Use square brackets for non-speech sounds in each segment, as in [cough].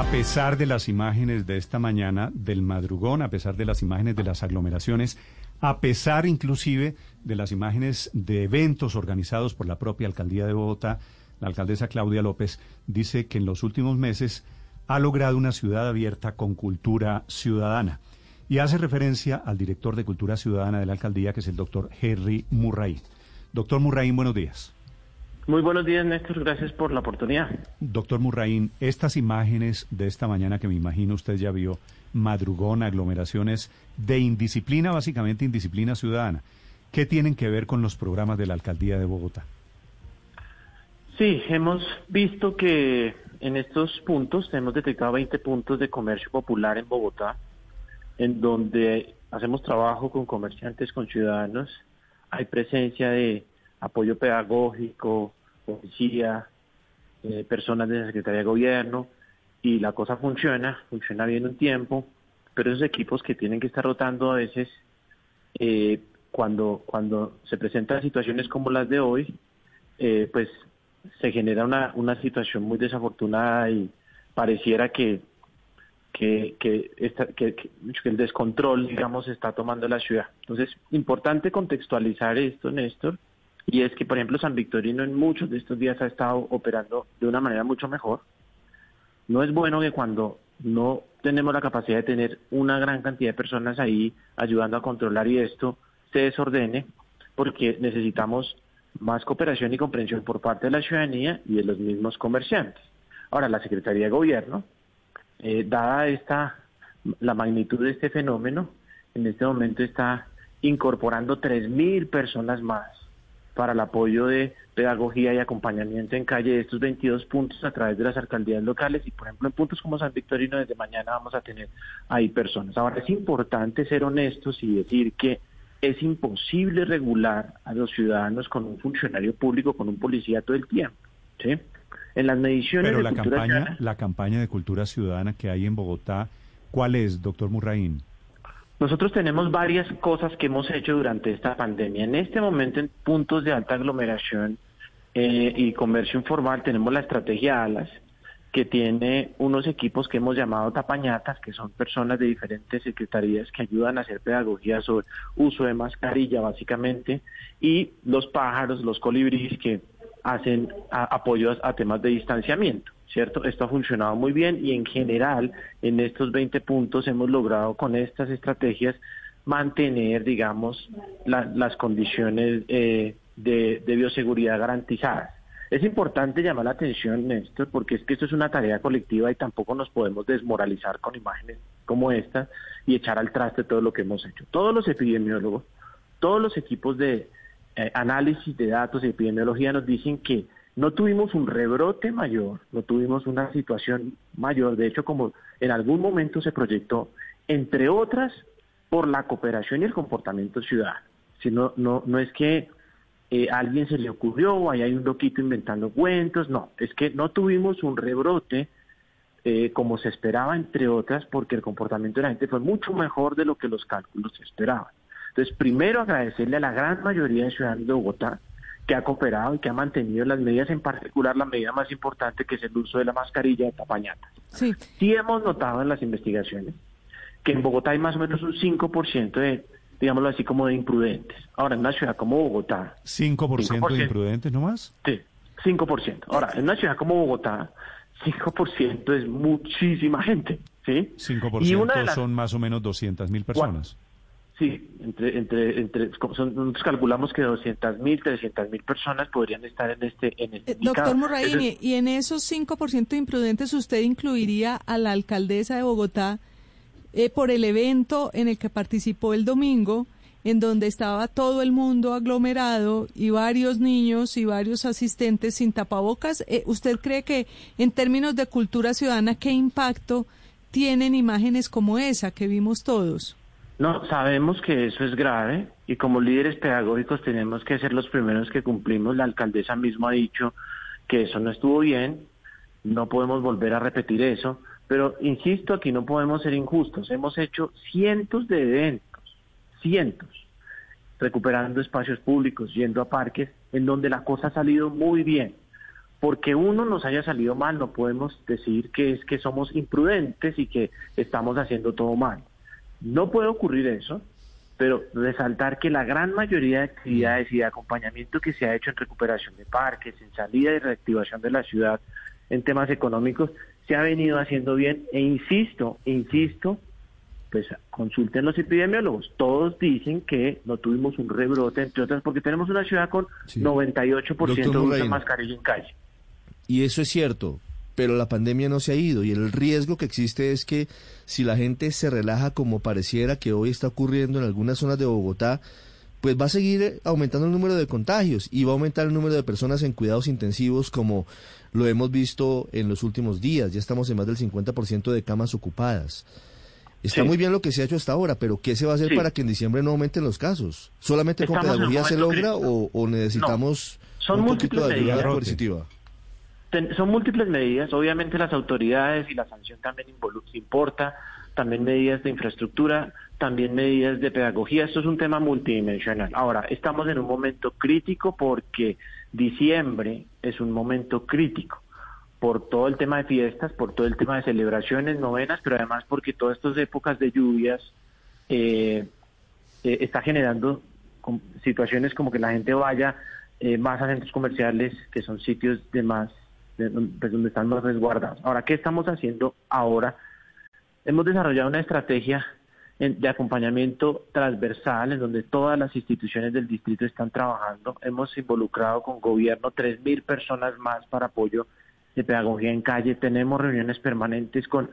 A pesar de las imágenes de esta mañana, del madrugón, a pesar de las imágenes de las aglomeraciones, a pesar inclusive de las imágenes de eventos organizados por la propia alcaldía de Bogotá, la alcaldesa Claudia López dice que en los últimos meses ha logrado una ciudad abierta con cultura ciudadana. Y hace referencia al director de Cultura Ciudadana de la alcaldía, que es el doctor Henry Murray. Doctor Murray, buenos días. Muy buenos días, Néstor. Gracias por la oportunidad. Doctor Murraín, estas imágenes de esta mañana que me imagino usted ya vio, madrugón, aglomeraciones de indisciplina, básicamente indisciplina ciudadana, ¿qué tienen que ver con los programas de la alcaldía de Bogotá? Sí, hemos visto que en estos puntos hemos detectado 20 puntos de comercio popular en Bogotá, en donde hacemos trabajo con comerciantes, con ciudadanos. Hay presencia de apoyo pedagógico, policía, eh, personas de la Secretaría de Gobierno, y la cosa funciona, funciona bien un tiempo, pero esos equipos que tienen que estar rotando a veces, eh, cuando, cuando se presentan situaciones como las de hoy, eh, pues se genera una, una situación muy desafortunada y pareciera que que, que, el descontrol, digamos, está tomando la ciudad. Entonces, importante contextualizar esto, Néstor, y es que, por ejemplo, San Victorino en muchos de estos días ha estado operando de una manera mucho mejor. No es bueno que cuando no tenemos la capacidad de tener una gran cantidad de personas ahí ayudando a controlar y esto se desordene, porque necesitamos más cooperación y comprensión por parte de la ciudadanía y de los mismos comerciantes. Ahora, la Secretaría de Gobierno, eh, dada esta la magnitud de este fenómeno, en este momento está incorporando 3.000 personas más para el apoyo de pedagogía y acompañamiento en calle de estos 22 puntos a través de las alcaldías locales y por ejemplo en puntos como San Victorino desde mañana vamos a tener ahí personas. Ahora es importante ser honestos y decir que es imposible regular a los ciudadanos con un funcionario público, con un policía todo el tiempo. ¿sí? En las mediciones Pero la campaña, la campaña de cultura ciudadana que hay en Bogotá, ¿cuál es, doctor Murraín? Nosotros tenemos varias cosas que hemos hecho durante esta pandemia. En este momento, en puntos de alta aglomeración eh, y comercio informal, tenemos la estrategia ALAS, que tiene unos equipos que hemos llamado tapañatas, que son personas de diferentes secretarías que ayudan a hacer pedagogía sobre uso de mascarilla, básicamente, y los pájaros, los colibríes, que hacen apoyos a temas de distanciamiento. ¿Cierto? Esto ha funcionado muy bien y en general en estos 20 puntos hemos logrado con estas estrategias mantener, digamos, las condiciones eh, de, bioseguridad garantizadas. Es importante llamar la atención, Néstor, porque es que esto es una tarea colectiva y tampoco nos podemos desmoralizar con imágenes como esta y echar al traste todo lo que hemos hecho. Todos los epidemiólogos, todos los equipos de eh, análisis de datos y epidemiología nos dicen que no tuvimos un rebrote mayor, no tuvimos una situación mayor, de hecho como en algún momento se proyectó, entre otras, por la cooperación y el comportamiento ciudadano. Si no, no, no es que eh, a alguien se le ocurrió o ahí hay un loquito inventando cuentos, no, es que no tuvimos un rebrote eh, como se esperaba, entre otras, porque el comportamiento de la gente fue mucho mejor de lo que los cálculos esperaban. Entonces, primero agradecerle a la gran mayoría de ciudadanos de Bogotá, que ha cooperado y que ha mantenido las medidas, en particular la medida más importante que es el uso de la mascarilla de tapañatas. Sí. sí hemos notado en las investigaciones que en Bogotá hay más o menos un 5% de, digámoslo así, como de imprudentes. Ahora, en una ciudad como Bogotá... ¿5%, de imprudentes nomás? Sí, 5%. Ahora, en una ciudad como Bogotá, 5% es muchísima gente, ¿sí? 5% y una son más o menos 200 mil personas. Sí, entre, entre, entre nosotros calculamos que 200 mil, 300 mil personas podrían estar en este, en este eh, Doctor Morraini, y en esos 5% de imprudentes, ¿usted incluiría a la alcaldesa de Bogotá eh, por el evento en el que participó el domingo, en donde estaba todo el mundo aglomerado y varios niños y varios asistentes sin tapabocas? Eh, ¿Usted cree que en términos de cultura ciudadana, qué impacto tienen imágenes como esa que vimos todos? No, sabemos que eso es grave y como líderes pedagógicos tenemos que ser los primeros que cumplimos. La alcaldesa misma ha dicho que eso no estuvo bien, no podemos volver a repetir eso, pero insisto, aquí no podemos ser injustos. Hemos hecho cientos de eventos, cientos, recuperando espacios públicos, yendo a parques, en donde la cosa ha salido muy bien. porque uno nos haya salido mal, no podemos decir que es que somos imprudentes y que estamos haciendo todo mal. No puede ocurrir eso, pero resaltar que la gran mayoría de actividades y de acompañamiento que se ha hecho en recuperación de parques, en salida y reactivación de la ciudad, en temas económicos, se ha venido haciendo bien. E insisto, insisto, pues consulten los epidemiólogos. Todos dicen que no tuvimos un rebrote, entre otras, porque tenemos una ciudad con 98% de uso de mascarilla en calle. Y eso es cierto, pero la pandemia no se ha ido y el riesgo que existe es que si la gente se relaja como pareciera que hoy está ocurriendo en algunas zonas de Bogotá, pues va a seguir aumentando el número de contagios y va a aumentar el número de personas en cuidados intensivos como lo hemos visto en los últimos días. Ya estamos en más del 50% de camas ocupadas. Está muy bien lo que se ha hecho hasta ahora, pero ¿qué se va a hacer para que en diciembre no aumenten los casos? ¿Solamente con pedagogía se logra o, necesitamos son un poquito de ayuda coercitiva? Son múltiples medidas, obviamente las autoridades y la sanción también importa, también medidas de infraestructura, también medidas de pedagogía, esto es un tema multidimensional. Ahora, estamos en un momento crítico porque diciembre es un momento crítico por todo el tema de fiestas, por todo el tema de celebraciones, novenas, pero además porque todas estas épocas de lluvias eh, eh, está generando situaciones como que la gente vaya eh, más a centros comerciales, que son sitios de más donde están más resguardados. Ahora, ¿qué estamos haciendo ahora? Hemos desarrollado una estrategia de acompañamiento transversal en donde todas las instituciones del distrito están trabajando. Hemos involucrado con gobierno 3.000 personas más para apoyo de pedagogía en calle. Tenemos reuniones permanentes con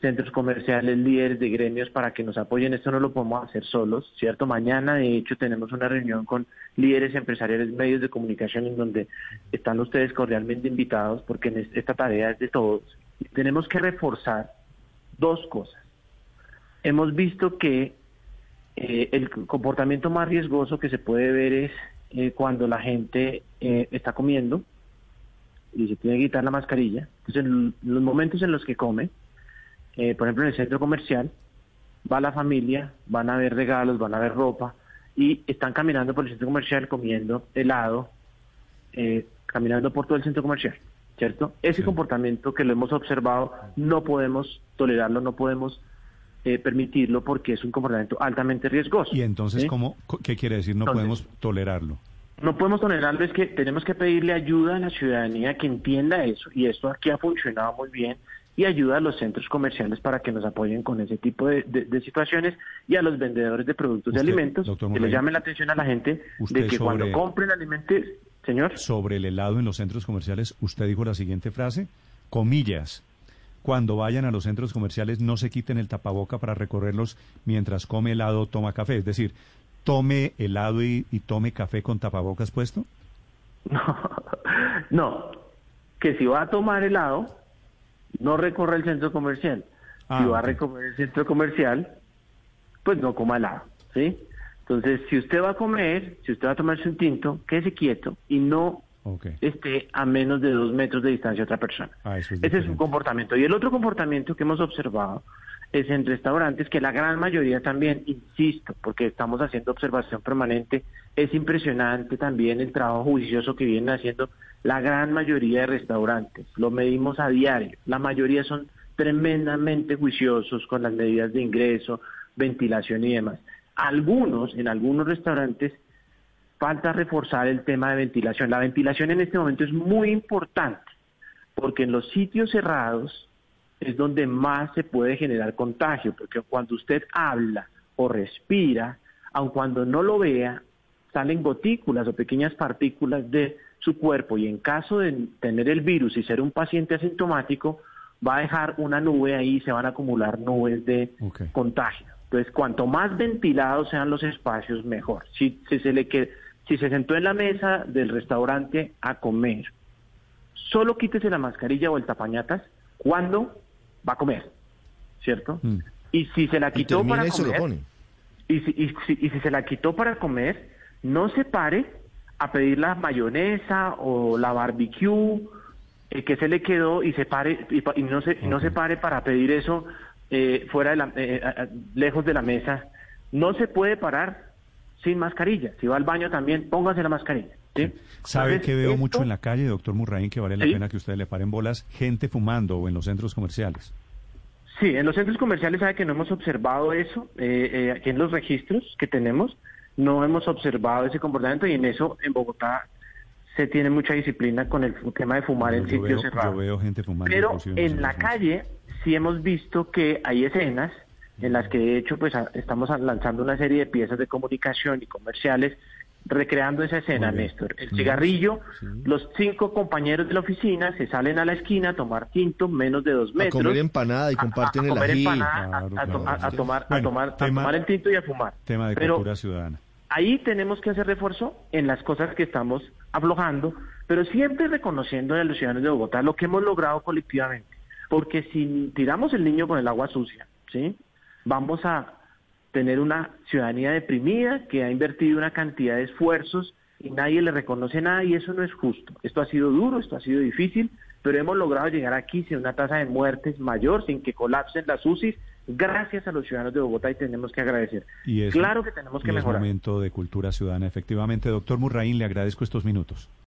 centros comerciales, líderes de gremios para que nos apoyen. Esto no lo podemos hacer solos, ¿cierto? Mañana, de hecho, tenemos una reunión con líderes empresariales, medios de comunicación, en donde están ustedes cordialmente invitados, porque esta tarea es de todos. tenemos que reforzar dos cosas. Hemos visto que eh, el comportamiento más riesgoso que se puede ver es eh, cuando la gente eh, está comiendo y se tiene que quitar la mascarilla. Entonces, en los momentos en los que come, eh, por ejemplo, en el centro comercial, va la familia, van a ver regalos, van a ver ropa, y están caminando por el centro comercial comiendo helado, eh, caminando por todo el centro comercial, ¿cierto? Ese comportamiento que lo hemos observado no podemos tolerarlo, no podemos eh, permitirlo porque es un comportamiento altamente riesgoso. ¿Y entonces cómo, qué quiere decir no podemos tolerarlo? No podemos tolerarlo, es que tenemos que pedirle ayuda a la ciudadanía que entienda eso, y esto aquí ha funcionado muy bien, y ayuda a los centros comerciales para que nos apoyen con ese tipo de, situaciones y a los vendedores de productos de alimentos que le llamen la atención a la gente de que cuando compren alimentos, señor. Sobre el helado en los centros comerciales, usted dijo la siguiente frase, comillas, cuando vayan a los centros comerciales no se quiten el tapaboca para recorrerlos mientras come helado o toma café, es decir, tome helado y, y tome café con tapabocas puesto. No, [laughs] no, que si va a tomar helado no recorre el centro comercial. si ah, va a recorrer el centro comercial, pues no coma helado, ¿sí? Entonces, si usted va a comer, si usted va a tomarse un tinto, quédese quieto y no esté a menos de dos metros de distancia de otra persona. Ah, Ese es un comportamiento. Y el otro comportamiento que hemos observado es en restaurantes que la gran mayoría también, insisto, porque estamos haciendo observación permanente, es impresionante también el trabajo juicioso que vienen haciendo la gran mayoría de restaurantes. Lo medimos a diario. La mayoría son tremendamente juiciosos con las medidas de ingreso, ventilación y demás. Algunos, en algunos restaurantes, falta reforzar el tema de ventilación. La ventilación en este momento es muy importante porque en los sitios cerrados es donde más se puede generar contagio, porque cuando usted habla o respira, aun cuando no lo vea, salen gotículas o pequeñas partículas de su cuerpo y en caso de tener el virus y ser un paciente asintomático, va a dejar una nube ahí y se van a acumular nubes de contagio. Entonces, cuanto más ventilados sean los espacios, mejor. Si, se le si se sentó en la mesa del restaurante a comer, solo quítese la mascarilla o el tapañatas cuando va a comer, ¿cierto? Mm. Y si se la quitó para comer, y si, y, y si se la quitó para comer, no se pare a pedir la mayonesa o la barbecue eh, que se le quedó y se pare y, no se no se pare para pedir eso eh, fuera de la, eh, lejos de la mesa. No se puede parar sin mascarilla. Si va al baño también póngase la mascarilla ¿Sabe que veo mucho en la calle, doctor Murraín, que vale la pena que ustedes le paren bolas? Gente fumando o en los centros comerciales. Sí, en los centros comerciales sabe que no hemos observado eso, eh, eh, aquí en los registros que tenemos, no hemos observado ese comportamiento y en eso en Bogotá se tiene mucha disciplina con el tema de fumar en sitios cerrados. Yo veo gente fumando. Pero en la calle sí hemos visto que hay escenas en las que de hecho pues estamos lanzando una serie de piezas de comunicación y comerciales recreando esa escena, Néstor. El cigarrillo, los cinco compañeros de la oficina se salen a la esquina a tomar tinto, menos de dos metros. A comer empanada y comparten el ají. a, tomar, a, tomar, el tinto y a fumar. Tema de cultura ciudadana. Ahí tenemos que hacer refuerzo en las cosas que estamos aflojando, pero siempre reconociendo a los ciudadanos de Bogotá lo que hemos logrado colectivamente. Porque si tiramos el niño con el agua sucia, ¿sí? Vamos a tener una ciudadanía deprimida que ha invertido una cantidad de esfuerzos y nadie le reconoce nada y eso no es justo. Esto ha sido duro, esto ha sido difícil, pero hemos logrado llegar aquí sin una tasa de muertes mayor, sin que colapsen las UCI, gracias a los ciudadanos de Bogotá y tenemos que agradecer. Y claro que tenemos que y mejorar. Es momento de cultura ciudadana, efectivamente. Doctor Murraín, le agradezco estos minutos.